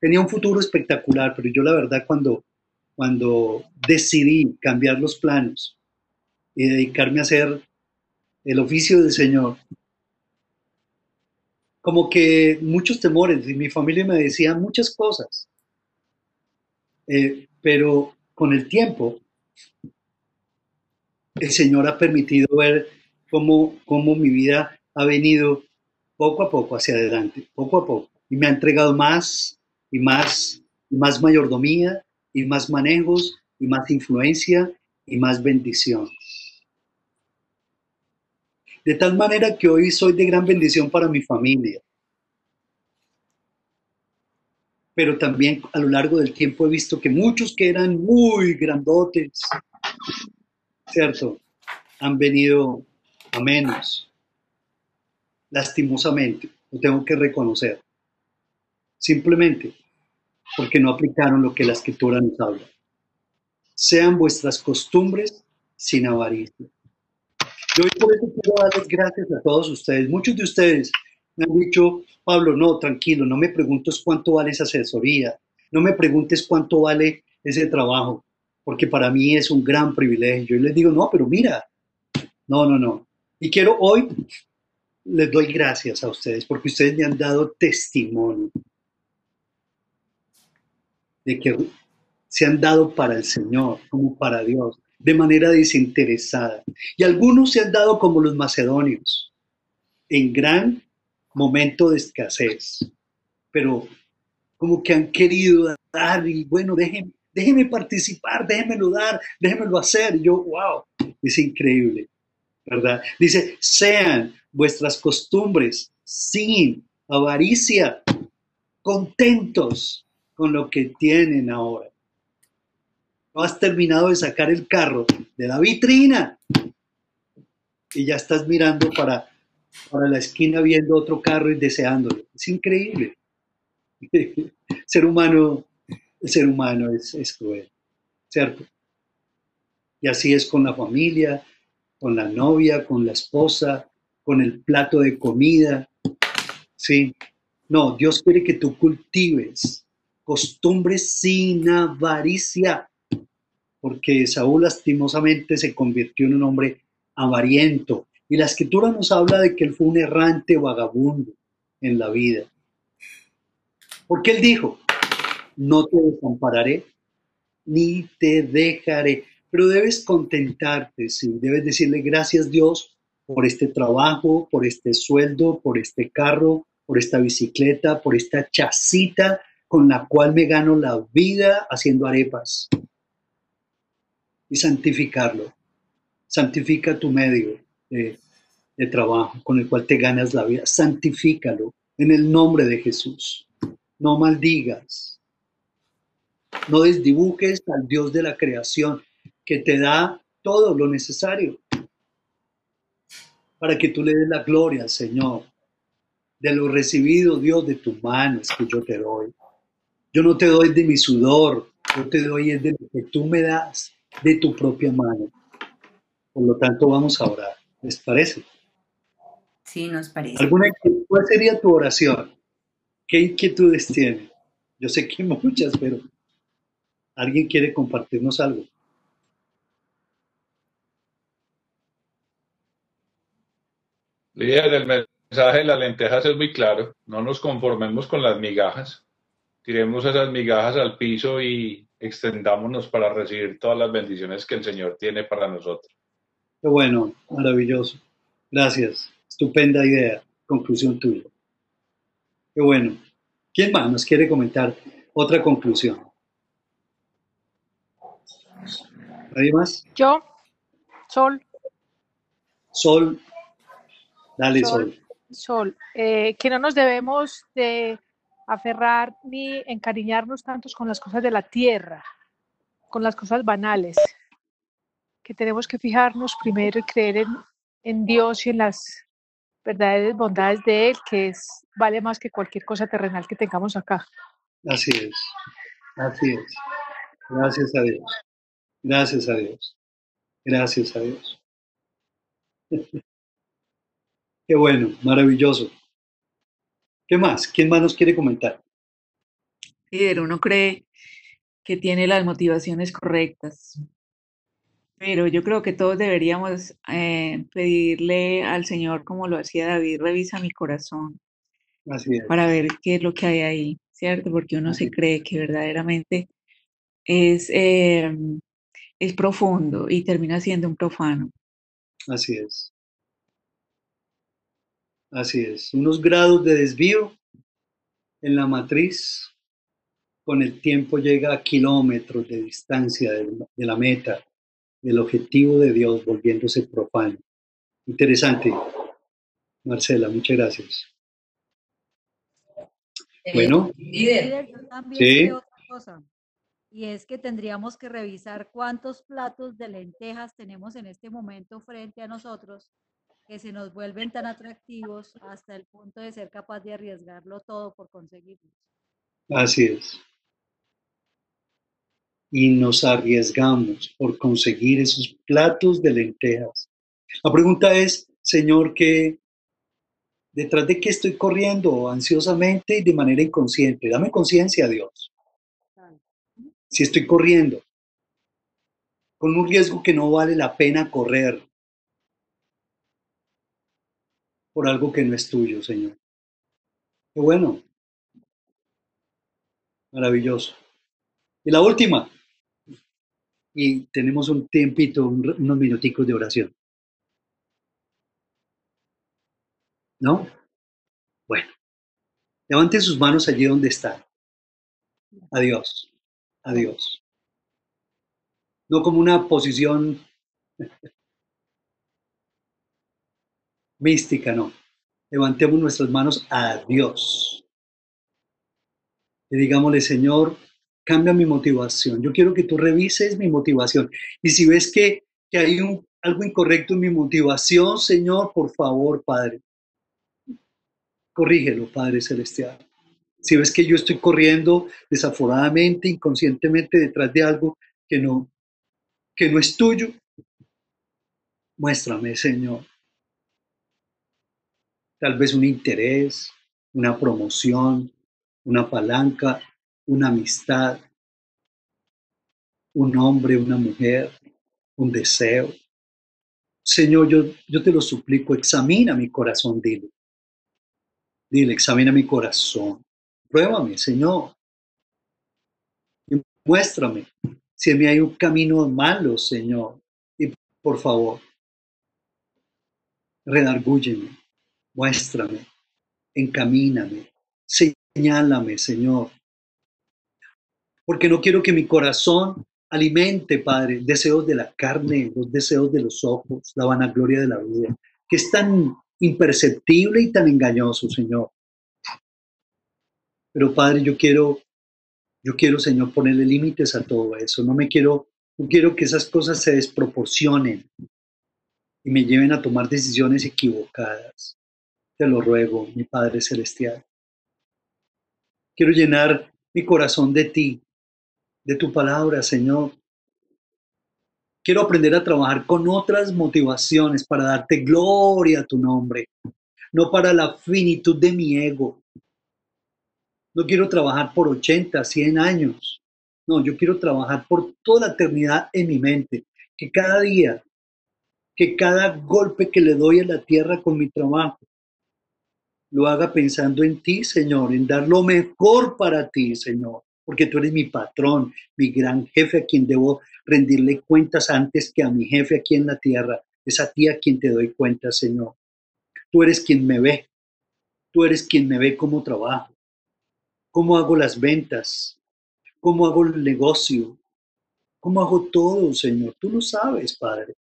Speaker 1: tenía un futuro espectacular, pero yo la verdad cuando, cuando decidí cambiar los planos y dedicarme a hacer el oficio del Señor, como que muchos temores, y mi familia me decía muchas cosas, Eh, pero con el tiempo el Señor ha permitido ver cómo, cómo mi vida ha venido poco a poco hacia adelante, poco a poco, y me ha entregado más y más, y más mayordomía, y más manejos, y más influencia, y más bendición. De tal manera que hoy soy de gran bendición para mi familia. Pero también a lo largo del tiempo he visto que muchos que eran muy grandotes, ¿cierto? Han venido a menos. Lastimosamente, lo tengo que reconocer. Simplemente porque no aplicaron lo que la escritura nos habla. Sean vuestras costumbres sin avaricia. Yo por eso quiero darles gracias a todos ustedes. Muchos de ustedes me han dicho, Pablo, no, tranquilo, no me preguntes cuánto vale esa asesoría, no me preguntes cuánto vale ese trabajo, porque para mí es un gran privilegio. Y les digo, no, pero mira, no, no, no. Y quiero hoy, les doy gracias a ustedes, porque ustedes me han dado testimonio de que se han dado para el Señor, como para Dios, de manera desinteresada. Y algunos se han dado como los macedonios, en gran momento de escasez, pero como que han querido dar y bueno, déjenme, déjenme participar, déjenmelo dar, déjenmelo hacer. Y yo, wow, es increíble, ¿verdad? Dice, sean vuestras costumbres sin avaricia, contentos con lo que tienen ahora. No has terminado de sacar el carro de la vitrina y ya estás mirando para, para la esquina viendo otro carro y deseándolo. Es increíble. El ser humano, el ser humano es, es cruel, ¿cierto? Y así es con la familia, con la novia, con la esposa, con el plato de comida. Sí. No, Dios quiere que tú cultives costumbres sin avaricia, porque Saúl lastimosamente se convirtió en un hombre avariento. Y la escritura nos habla de que él fue un errante vagabundo en la vida. Porque él dijo, no te desampararé, ni te dejaré. Pero debes contentarte, sí, debes decirle gracias Dios por este trabajo, por este sueldo, por este carro, por esta bicicleta, por esta chacita con la cual me gano la vida haciendo arepas. Y santificarlo. Santifica tu medio de, trabajo con el cual te ganas la vida. Santifícalo en el nombre de Jesús. No maldigas. No desdibujes al Dios de la creación que te da todo lo necesario para que tú le des la gloria Señor. De lo recibido, Dios, de tus manos que yo te doy. Yo no te doy de mi sudor, yo te doy de lo que tú me das de tu propia mano. Por lo tanto, vamos a orar. ¿Les parece?
Speaker 8: Sí, nos parece.
Speaker 1: ¿Alguna, ¿Cuál sería tu oración? ¿Qué inquietudes tiene? Yo sé que muchas, pero ¿alguien quiere compartirnos algo?
Speaker 4: Líder, el mensaje de las lentejas es muy claro. No nos conformemos con las migajas. Tiremos esas migajas al piso y extendámonos para recibir todas las bendiciones que el Señor tiene para nosotros.
Speaker 1: Qué bueno, maravilloso. Gracias. Estupenda idea. Conclusión tuya. Qué bueno. ¿Quién más nos quiere comentar otra conclusión? ¿Nadie más?
Speaker 9: Yo, Sol.
Speaker 1: Sol. Dale, Sol.
Speaker 9: Sol, Sol. Eh, que no nos debemos de aferrar ni encariñarnos tantos con las cosas de la tierra, con las cosas banales, que tenemos que fijarnos primero y creer en, Dios y en las verdaderas bondades de Él, que es, vale más que cualquier cosa terrenal que tengamos acá.
Speaker 1: Así es, así es. Gracias a Dios. Gracias a Dios. Gracias a Dios. Qué bueno, maravilloso. ¿Qué más? ¿Quién más nos quiere comentar?
Speaker 6: Líder, uno cree que tiene las motivaciones correctas, pero yo creo que todos deberíamos eh, pedirle al Señor, como lo hacía David, revisa mi corazón
Speaker 1: Así es.
Speaker 6: para ver qué es lo que hay ahí, ¿cierto? Porque uno se cree que verdaderamente es, eh, es profundo y termina siendo un profano.
Speaker 1: Así es. Así es. Unos grados de desvío en la matriz con el tiempo llega a kilómetros de distancia de, la meta, del objetivo de Dios, volviéndose profano. Interesante. Marcela, muchas gracias. Bueno,
Speaker 5: Líder,
Speaker 10: yo también
Speaker 1: Sí.
Speaker 10: otra cosa. Y es que tendríamos que revisar cuántos platos de lentejas tenemos en este momento frente a nosotros que se nos vuelven tan atractivos hasta el punto de ser capaz de arriesgarlo todo por conseguirlos.
Speaker 1: así es. Y nos arriesgamos por conseguir esos platos de lentejas. La pregunta es, Señor, ¿qué, ¿detrás de qué estoy corriendo ansiosamente y de manera inconsciente? Dame conciencia, Dios. Si estoy corriendo con un riesgo que no vale la pena correr por algo que no es tuyo, Señor. Qué bueno. Maravilloso. Y la última. Y tenemos un tiempito, un- unos minuticos de oración. ¿No? Bueno. Levanten sus manos allí donde están. a Dios, a Dios. No como una posición mística, no. Levantemos nuestras manos a Dios. Y digámosle, Señor, cambia mi motivación. Yo quiero que tú revises mi motivación. Y si ves que, que hay algo incorrecto en mi motivación, Señor, por favor, Padre, corrígelo, Padre Celestial. Si ves que yo estoy corriendo desaforadamente, inconscientemente detrás de algo que no, que no es tuyo, muéstrame, Señor. Tal vez un interés, una promoción, una palanca, una amistad, un hombre, una mujer, un deseo. Señor, yo, yo te lo suplico, examina mi corazón, dile. Dile, examina mi corazón. Pruébame, Señor. Y muéstrame si mí hay un camino malo, Señor. Y por favor, redargúyeme, muéstrame, encamíname, señálame, Señor. Porque no quiero que mi corazón alimente, Padre, deseos de la carne, los deseos de los ojos, la vanagloria de la vida, que es tan imperceptible y tan engañoso, Señor. Pero Padre, yo quiero, yo quiero, Señor, ponerle límites a todo eso. No me quiero, no quiero que esas cosas se desproporcionen y me lleven a tomar decisiones equivocadas. Te lo ruego, mi Padre Celestial. Quiero llenar mi corazón de ti, de tu palabra, Señor. Quiero aprender a trabajar con otras motivaciones para darte gloria a tu nombre, no para la finitud de mi ego. No quiero trabajar por 80, 100 años. No, yo quiero trabajar por toda la eternidad en mi mente. Que cada día, que cada golpe que le doy a la tierra con mi trabajo, lo haga pensando en ti, Señor, en dar lo mejor para ti, Señor, porque tú eres mi patrón, mi gran jefe a quien debo rendirle cuentas antes que a mi jefe aquí en la tierra. Es a ti a quien te doy cuentas, Señor. Tú eres quien me ve. Tú eres quien me ve cómo trabajo, cómo hago las ventas, cómo hago el negocio, cómo hago todo, Señor. Tú lo sabes, Padre.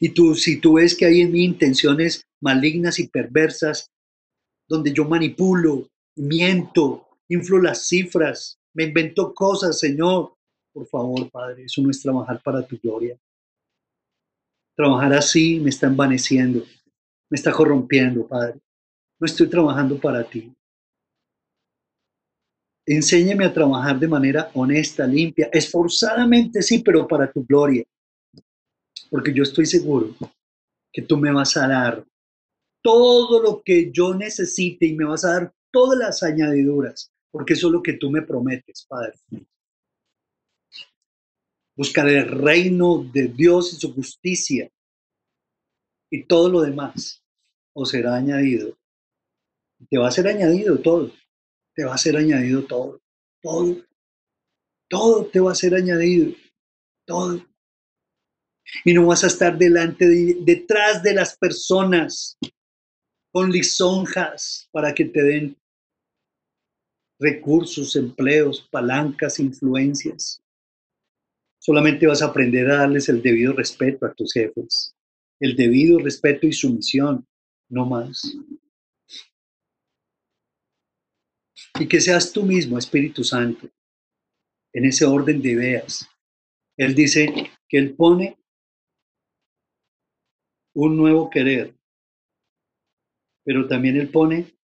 Speaker 1: Y tú, si tú ves que hay en mí intenciones malignas y perversas, donde yo manipulo, miento, inflo las cifras, me invento cosas, Señor. Por favor, Padre, eso no es trabajar para tu gloria. Trabajar así me está envaneciendo, me está corrompiendo, Padre. No estoy trabajando para ti. Enséñame a trabajar de manera honesta, limpia, esforzadamente, sí, pero para tu gloria. Porque yo estoy seguro que tú me vas a dar todo lo que yo necesite y me vas a dar todas las añadiduras, porque eso es lo que tú me prometes, Padre. Buscar el reino de Dios y su justicia y todo lo demás os será añadido. Te va a ser añadido todo. Te va a ser añadido todo. Todo. Todo te va a ser añadido. Todo. Y no vas a estar delante de, detrás de las personas con lisonjas para que te den recursos, empleos, palancas, influencias. Solamente vas a aprender a darles el debido respeto a tus jefes, el debido respeto y sumisión, no más. Y que seas tú mismo, Espíritu Santo, en ese orden de ideas. Él dice que Él pone un nuevo querer, pero también Él pone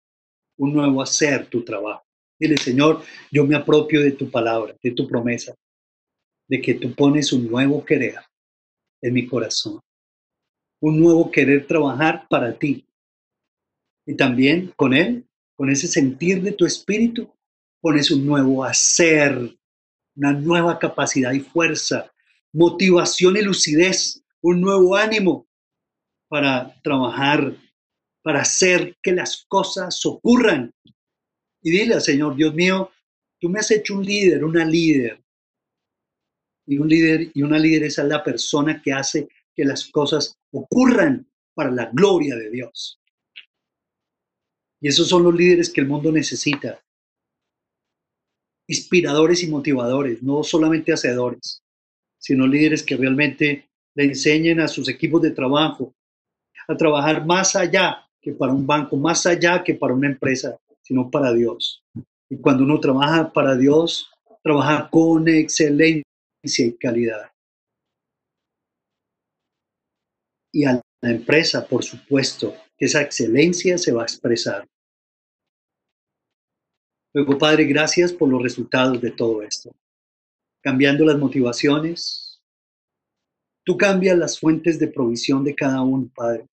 Speaker 1: un nuevo hacer tu trabajo. Dile, Señor, yo me apropio de tu palabra, de tu promesa, de que tú pones un nuevo querer en mi corazón, un nuevo querer trabajar para ti. Y también con Él, con ese sentir de tu espíritu, pones un nuevo hacer, una nueva capacidad y fuerza, motivación y lucidez, un nuevo ánimo para trabajar, para hacer que las cosas ocurran. Y dile Señor, Dios mío, tú me has hecho un líder, una líder. Y un líder y una líder es la persona que hace que las cosas ocurran para la gloria de Dios. Y esos son los líderes que el mundo necesita. inspiradores y motivadores, no solamente hacedores, sino líderes que realmente le enseñen a sus equipos de trabajo a trabajar más allá que para un banco, más allá que para una empresa, sino para Dios. Y cuando uno trabaja para Dios, trabaja con excelencia y calidad. Y a la empresa, por supuesto, que esa excelencia se va a expresar. Luego, Padre, gracias por los resultados de todo esto. Cambiando las motivaciones, tú cambias las fuentes de provisión de cada uno, Padre.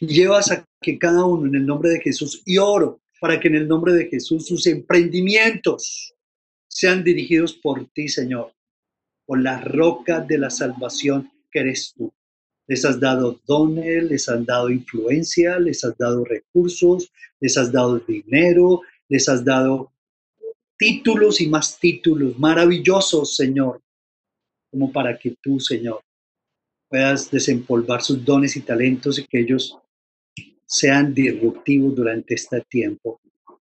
Speaker 1: Llevas a que cada uno en el nombre de Jesús, y oro para que en el nombre de Jesús sus emprendimientos sean dirigidos por ti, Señor, por la roca de la salvación que eres tú. Les has dado dones, les has dado influencia, les has dado recursos, les has dado dinero, les has dado títulos y más títulos maravillosos, Señor, como para que tú, Señor, puedas desempolvar sus dones y talentos y que ellos sean disruptivos durante este tiempo.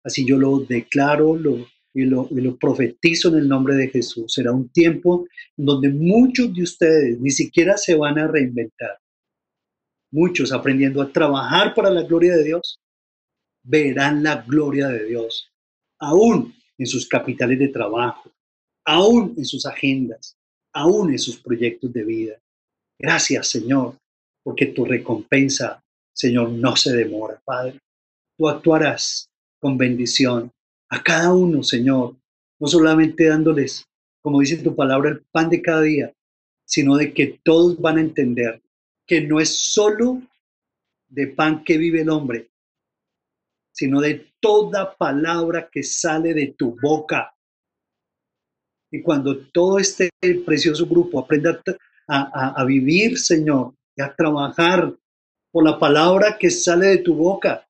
Speaker 1: Así yo lo declaro lo, y, lo, y lo profetizo en el nombre de Jesús. Será un tiempo donde muchos de ustedes ni siquiera se van a reinventar. Muchos aprendiendo a trabajar para la gloria de Dios, verán la gloria de Dios, aún en sus capitales de trabajo, aún en sus agendas, aún en sus proyectos de vida. Gracias, Señor, porque tu recompensa, Señor, no se demora, Padre. Tú actuarás con bendición a cada uno, Señor, no solamente dándoles, como dice tu palabra, el pan de cada día, sino de que todos van a entender que no es solo de pan que vive el hombre, sino de toda palabra que sale de tu boca. Y cuando todo este precioso grupo aprenda a, vivir, Señor, y a trabajar por la palabra que sale de tu boca,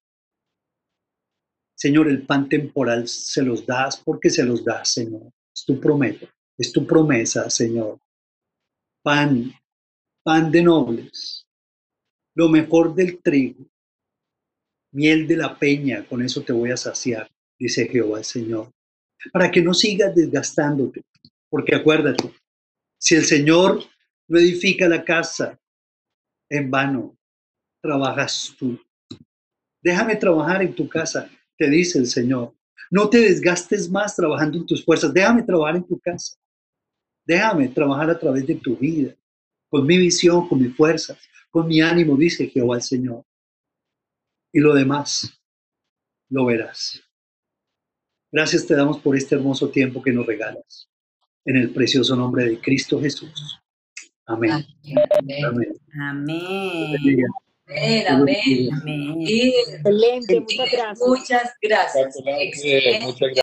Speaker 1: Señor, el pan temporal se los das porque se los das, Señor. Es tu promesa, es tu promesa, Señor. Pan, pan de nobles, lo mejor del trigo, miel de la peña, con eso te voy a saciar, dice Jehová el Señor, para que no sigas desgastándote, porque acuérdate, si el Señor no edifica la casa, en vano trabajas tú. Déjame trabajar en tu casa, te dice el Señor. No te desgastes más trabajando en tus fuerzas, déjame trabajar en tu casa. Déjame trabajar a través de tu vida, con mi visión, con mis fuerzas, con mi ánimo, dice Jehová el Señor y lo demás lo verás. Gracias te damos por este hermoso tiempo que nos regalas. En el precioso nombre de Cristo Jesús. Amén.
Speaker 8: Amén.
Speaker 1: Amén.
Speaker 8: Amén.
Speaker 5: Amén, amén.
Speaker 8: Amén.
Speaker 5: Excelente,
Speaker 9: muchas gracias.
Speaker 5: Muchas gracias.
Speaker 4: Muchas gracias.